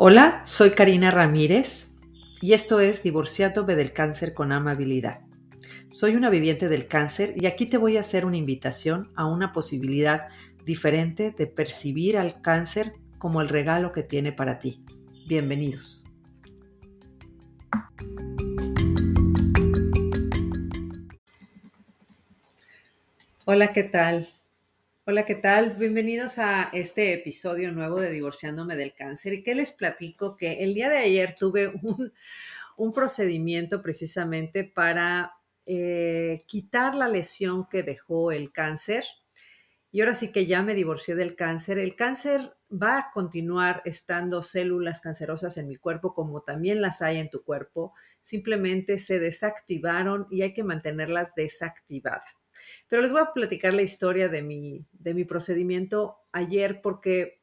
Hola, soy Karina Ramírez y esto es Divorciándome del cáncer con amabilidad. Soy una viviente del cáncer y aquí te voy a hacer una invitación a una posibilidad diferente de percibir al cáncer como el regalo que tiene para ti. Bienvenidos. Hola, ¿qué tal? Hola, ¿qué tal? Bienvenidos a este episodio nuevo de Divorciándome del Cáncer. ¿Y qué les platico? Que el día de ayer tuve un, procedimiento precisamente para eh, quitar la lesión que dejó el cáncer. Y ahora sí que ya me divorcié del cáncer. El cáncer va a continuar estando células cancerosas en mi cuerpo como también las hay en tu cuerpo. Simplemente se desactivaron y hay que mantenerlas desactivadas. Pero les voy a platicar la historia de mi, de mi procedimiento ayer porque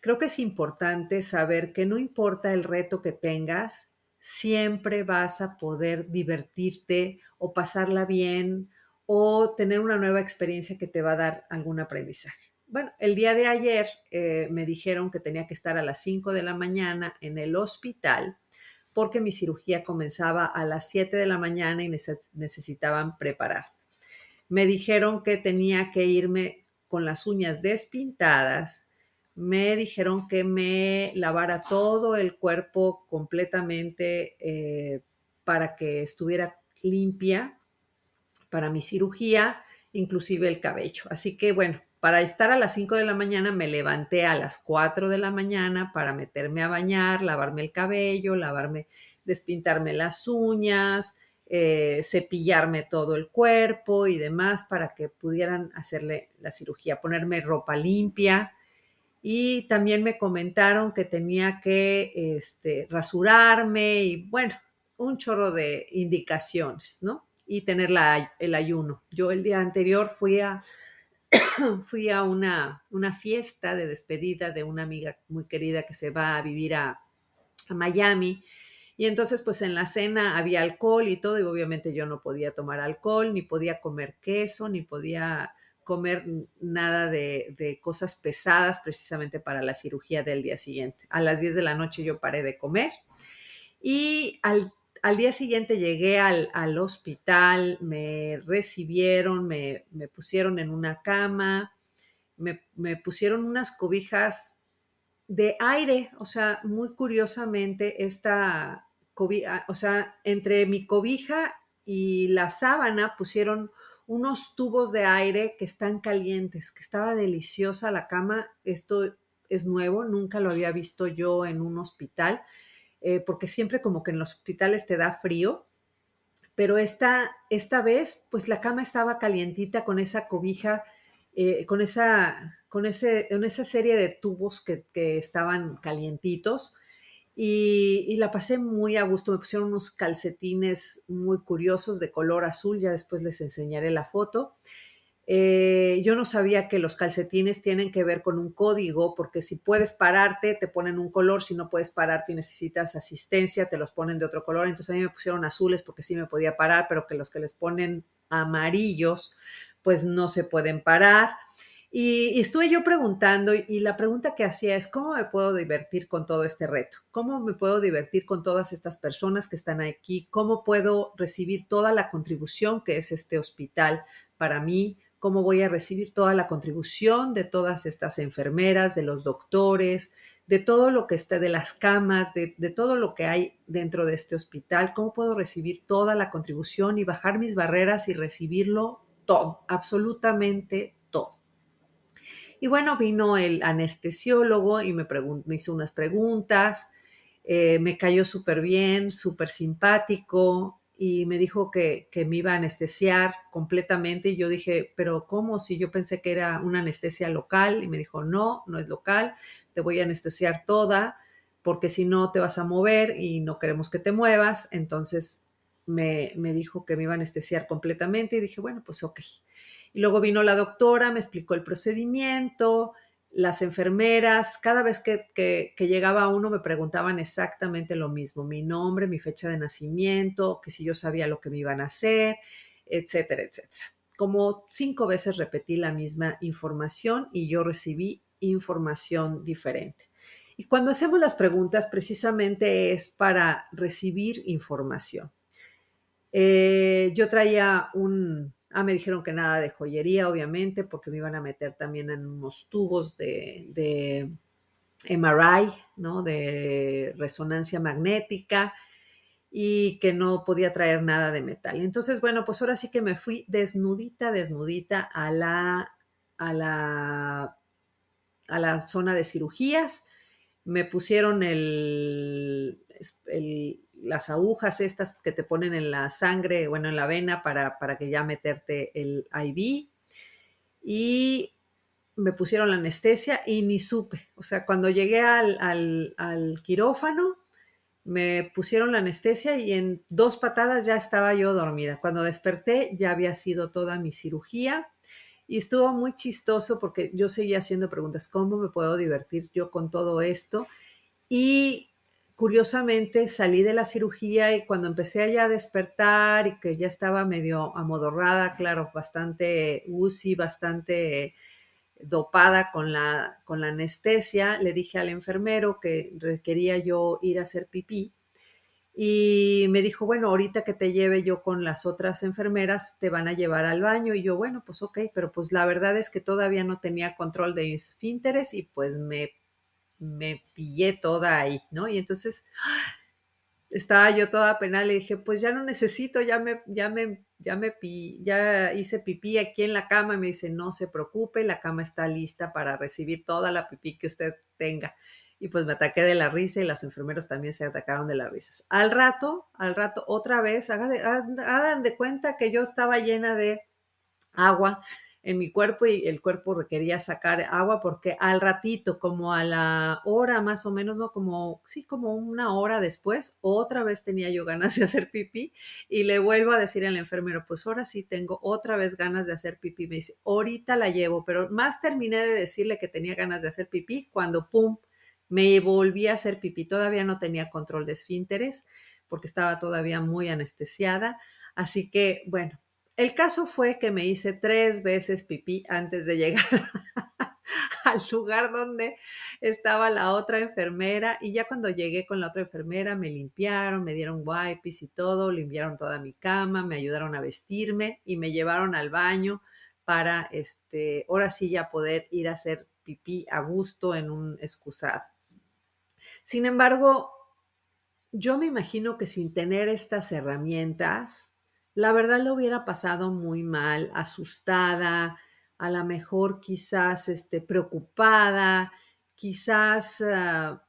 creo que es importante saber que no importa el reto que tengas, siempre vas a poder divertirte o pasarla bien o tener una nueva experiencia que te va a dar algún aprendizaje. Bueno, el día de ayer eh, me dijeron que tenía que estar a las 5 de la mañana en el hospital porque mi cirugía comenzaba a las 7 de la mañana y necesitaban preparar me dijeron que tenía que irme con las uñas despintadas, me dijeron que me lavara todo el cuerpo completamente eh, para que estuviera limpia para mi cirugía, inclusive el cabello. Así que bueno, para estar a las 5 de la mañana me levanté a las 4 de la mañana para meterme a bañar, lavarme el cabello, lavarme, despintarme las uñas, eh, cepillarme todo el cuerpo y demás para que pudieran hacerle la cirugía, ponerme ropa limpia. Y también me comentaron que tenía que este, rasurarme y bueno, un chorro de indicaciones, ¿no? Y tener el ayuno. Yo el día anterior fui a, fui a una, una, fiesta de despedida de una amiga muy querida que se va a vivir a, a Miami y entonces, pues en la cena había alcohol y todo, y obviamente yo no podía tomar alcohol, ni podía comer queso, ni podía comer nada de, cosas pesadas precisamente para la cirugía del día siguiente. A las 10 de la noche yo paré de comer y al, día siguiente llegué al, hospital, me recibieron, me, pusieron en una cama, me, me pusieron unas cobijas de aire, o sea, muy curiosamente esta, Ah, o sea, entre mi cobija y la sábana pusieron unos tubos de aire que están calientes, que estaba deliciosa la cama. Esto es nuevo, nunca lo había visto yo en un hospital, eh, porque siempre como que en los hospitales te da frío, pero esta, esta vez, pues la cama estaba calientita con esa cobija, eh, con, esa, con, ese, esa serie de tubos que estaban calientitos y, la pasé muy a gusto. Me pusieron unos calcetines muy curiosos de color azul, ya después les enseñaré la foto. Eh, yo no sabía que los calcetines tienen que ver con un código, porque si puedes pararte, te ponen un color, si no puedes pararte y necesitas asistencia, te los ponen de otro color. Entonces a mí me pusieron azules porque sí me podía parar, pero que los que les ponen amarillos, pues no se pueden parar. Y, estuve yo preguntando y la pregunta que hacía es, ¿cómo me puedo divertir con todo este reto? ¿Cómo me puedo divertir con todas estas personas que están aquí? ¿Cómo puedo recibir toda la contribución que es este hospital para mí? ¿Cómo voy a recibir toda la contribución de todas estas enfermeras, de los doctores, de todo lo que esté, de las camas, de, de todo lo que hay dentro de este hospital? ¿Cómo puedo recibir toda la contribución y bajar mis barreras y recibirlo todo, absolutamente todo? Y bueno, vino el anestesiólogo y me, hizo unas preguntas, eh, me cayó súper bien, súper simpático y me dijo que, que, me iba a anestesiar completamente y yo dije, pero ¿cómo? Si yo pensé que era una anestesia local y me dijo, no, no es local, te voy a anestesiar toda porque si no te vas a mover y no queremos que te muevas. Entonces me, me dijo que me iba a anestesiar completamente y dije, bueno, pues ok. Y luego vino la doctora, me explicó el procedimiento, las enfermeras, cada vez que, llegaba uno me preguntaban exactamente lo mismo, mi nombre, mi fecha de nacimiento, que si yo sabía lo que me iban a hacer, etcétera, etcétera. Como cinco veces repetí la misma información y yo recibí información diferente. Y cuando hacemos las preguntas, precisamente es para recibir información. Eh, yo traía un, ah, me dijeron que nada de joyería, obviamente, porque me iban a meter también en unos tubos de, de MRI, ¿no? De resonancia magnética y que no podía traer nada de metal. Entonces, bueno, pues ahora sí que me fui desnudita, desnudita a la, a la, a la zona de cirugías. Me pusieron el, las agujas estas que te ponen en la sangre, bueno, en la vena para, para que ya meterte el IV. Y me pusieron la anestesia y ni supe. O sea, cuando llegué al, al, al quirófano, me pusieron la anestesia y en dos patadas ya estaba yo dormida. Cuando desperté ya había sido toda mi cirugía y estuvo muy chistoso porque yo seguía haciendo preguntas, ¿cómo me puedo divertir yo con todo esto? Y curiosamente salí de la cirugía y cuando empecé ya a despertar y que ya estaba medio amodorrada, claro, bastante UCI, bastante dopada con la, con la anestesia, le dije al enfermero que requería yo ir a hacer pipí y me dijo, bueno, ahorita que te lleve yo con las otras enfermeras, te van a llevar al baño. Y yo, bueno, pues ok, pero pues la verdad es que todavía no tenía control de mis esfínteres y pues me, me pillé toda ahí, ¿no? Y entonces estaba yo toda penal y dije, pues ya no necesito, ya me, ya me, ya me, ya hice pipí aquí en la cama y me dice, no se preocupe, la cama está lista para recibir toda la pipí que usted tenga. Y pues me ataqué de la risa y los enfermeros también se atacaron de las risas. Al rato, al rato, otra vez, hagan de cuenta que yo estaba llena de agua en mi cuerpo y el cuerpo requería sacar agua porque al ratito, como a la hora más o menos, no como, sí, como una hora después, otra vez tenía yo ganas de hacer pipí y le vuelvo a decir al enfermero, pues ahora sí tengo otra vez ganas de hacer pipí. Me dice, ahorita la llevo, pero más terminé de decirle que tenía ganas de hacer pipí cuando, ¡pum!, me volví a hacer pipí. Todavía no tenía control de esfínteres porque estaba todavía muy anestesiada. Así que, bueno, el caso fue que me hice tres veces pipí antes de llegar al lugar donde estaba la otra enfermera y ya cuando llegué con la otra enfermera me limpiaron, me dieron wipes y todo, limpiaron toda mi cama, me ayudaron a vestirme y me llevaron al baño para este, ahora sí ya poder ir a hacer pipí a gusto en un excusado. Sin embargo, yo me imagino que sin tener estas herramientas, la verdad lo hubiera pasado muy mal, asustada, a lo mejor quizás este, preocupada, quizás ah,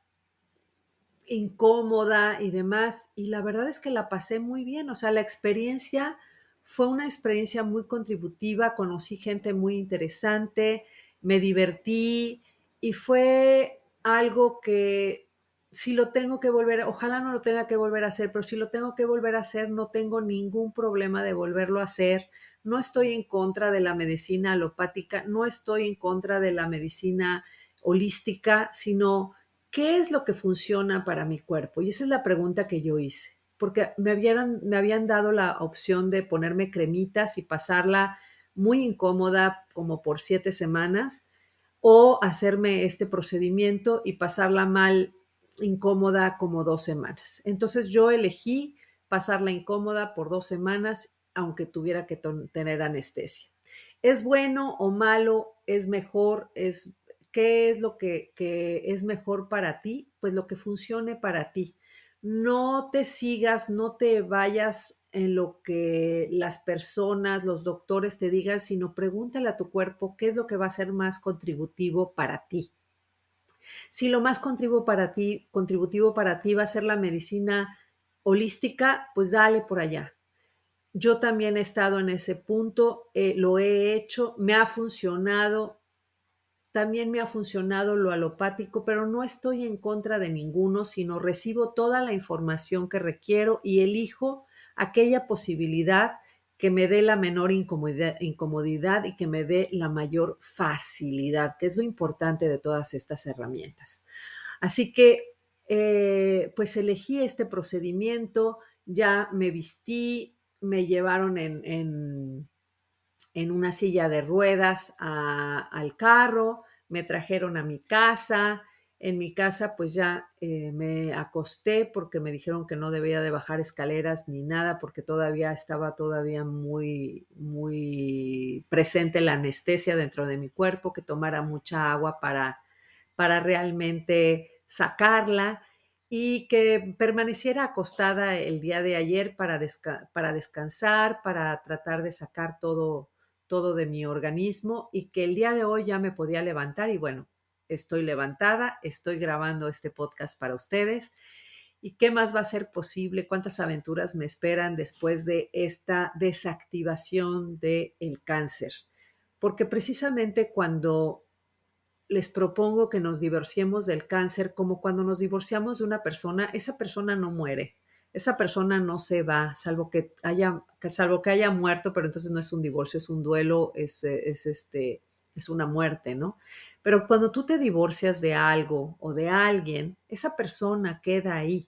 incómoda y demás. Y la verdad es que la pasé muy bien, o sea, la experiencia fue una experiencia muy contributiva, conocí gente muy interesante, me divertí y fue algo que si lo tengo que volver, ojalá no lo tenga que volver a hacer, pero si lo tengo que volver a hacer, no tengo ningún problema de volverlo a hacer. No estoy en contra de la medicina alopática, no estoy en contra de la medicina holística, sino qué es lo que funciona para mi cuerpo. Y esa es la pregunta que yo hice, porque me habían, me habían dado la opción de ponerme cremitas y pasarla muy incómoda como por siete semanas o hacerme este procedimiento y pasarla mal incómoda como dos semanas. Entonces yo elegí pasarla incómoda por dos semanas, aunque tuviera que tener anestesia. ¿Es bueno o malo? ¿Es mejor? ¿Es qué es lo que, que es mejor para ti? Pues lo que funcione para ti. No te sigas, no te vayas en lo que las personas, los doctores te digan, sino pregúntale a tu cuerpo qué es lo que va a ser más contributivo para ti. Si lo más para ti, contributivo para ti va a ser la medicina holística, pues dale por allá. Yo también he estado en ese punto, eh, lo he hecho, me ha funcionado, también me ha funcionado lo alopático, pero no estoy en contra de ninguno, sino recibo toda la información que requiero y elijo aquella posibilidad que me dé la menor incomodidad, y que me dé la mayor facilidad, que es lo importante de todas estas herramientas. Así que, eh, pues elegí este procedimiento, ya me vistí, me llevaron en, en, una silla de ruedas al carro, me trajeron a mi casa, en mi casa pues ya eh, me acosté porque me dijeron que no debía de bajar escaleras ni nada porque todavía estaba todavía muy muy presente la anestesia dentro de mi cuerpo, que tomara mucha agua para para realmente sacarla y que permaneciera acostada el día de ayer para, para descansar, para tratar de sacar todo todo de mi organismo y que el día de hoy ya me podía levantar y bueno, estoy levantada, estoy grabando este podcast para ustedes. ¿Y qué más va a ser posible? ¿Cuántas aventuras me esperan después de esta desactivación del el cáncer? Porque precisamente cuando les propongo que nos divorciemos del cáncer, como cuando nos divorciamos de una persona, esa persona no muere, esa persona no se va, salvo que haya, salvo que haya muerto, pero entonces no es un divorcio, es un duelo, es este, es una muerte, ¿no? Pero cuando tú te divorcias de algo o de alguien, esa persona queda ahí.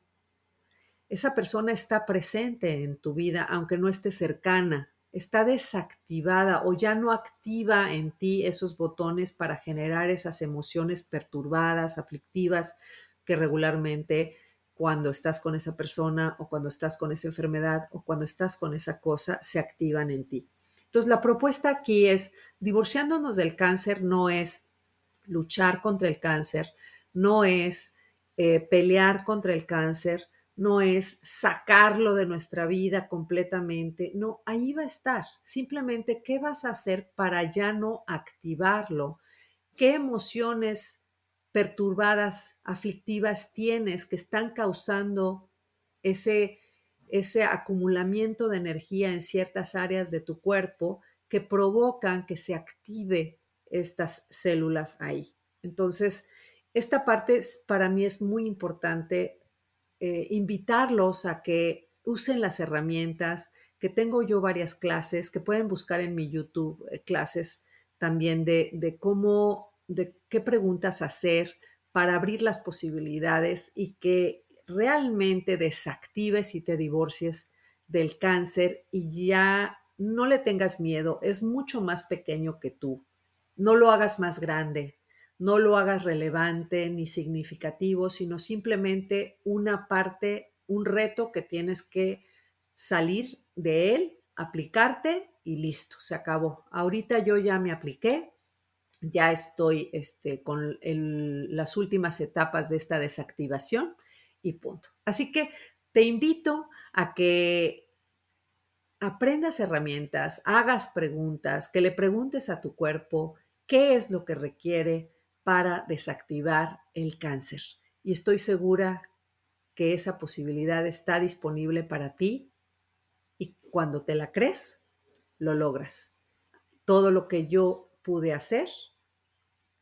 Esa persona está presente en tu vida, aunque no esté cercana, está desactivada o ya no activa en ti esos botones para generar esas emociones perturbadas, aflictivas, que regularmente cuando estás con esa persona o cuando estás con esa enfermedad o cuando estás con esa cosa se activan en ti. Entonces, la propuesta aquí es, divorciándonos del cáncer no es luchar contra el cáncer, no es eh, pelear contra el cáncer, no es sacarlo de nuestra vida completamente, no, ahí va a estar. Simplemente, ¿qué vas a hacer para ya no activarlo? ¿Qué emociones perturbadas, aflictivas tienes que están causando ese ese acumulamiento de energía en ciertas áreas de tu cuerpo que provocan que se active estas células ahí. Entonces, esta parte para mí es muy importante eh, invitarlos a que usen las herramientas, que tengo yo varias clases, que pueden buscar en mi YouTube eh, clases también de, de cómo, de qué preguntas hacer para abrir las posibilidades y que realmente desactives y te divorcies del cáncer y ya no le tengas miedo, es mucho más pequeño que tú. No lo hagas más grande, no lo hagas relevante ni significativo, sino simplemente una parte, un reto que tienes que salir de él, aplicarte y listo, se acabó. Ahorita yo ya me apliqué, ya estoy este, con las últimas etapas de esta desactivación y punto. Así que te invito a que aprendas herramientas, hagas preguntas, que le preguntes a tu cuerpo qué es lo que requiere para desactivar el cáncer. Y estoy segura que esa posibilidad está disponible para ti y cuando te la crees, lo logras. Todo lo que yo pude hacer,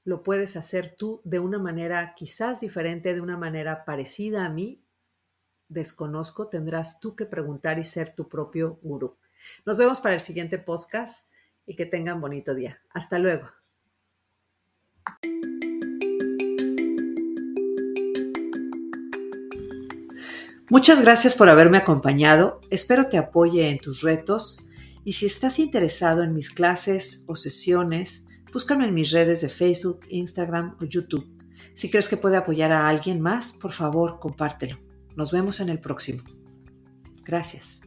lo puedes hacer tú de una manera quizás diferente, de una manera parecida a mí. Desconozco, tendrás tú que preguntar y ser tu propio gurú. Nos vemos para el siguiente podcast y que tengan bonito día. Hasta luego. Muchas gracias por haberme acompañado. Espero te apoye en tus retos y si estás interesado en mis clases o sesiones, Búscame en mis redes de Facebook, Instagram o YouTube. Si crees que puede apoyar a alguien más, por favor, compártelo. Nos vemos en el próximo. Gracias.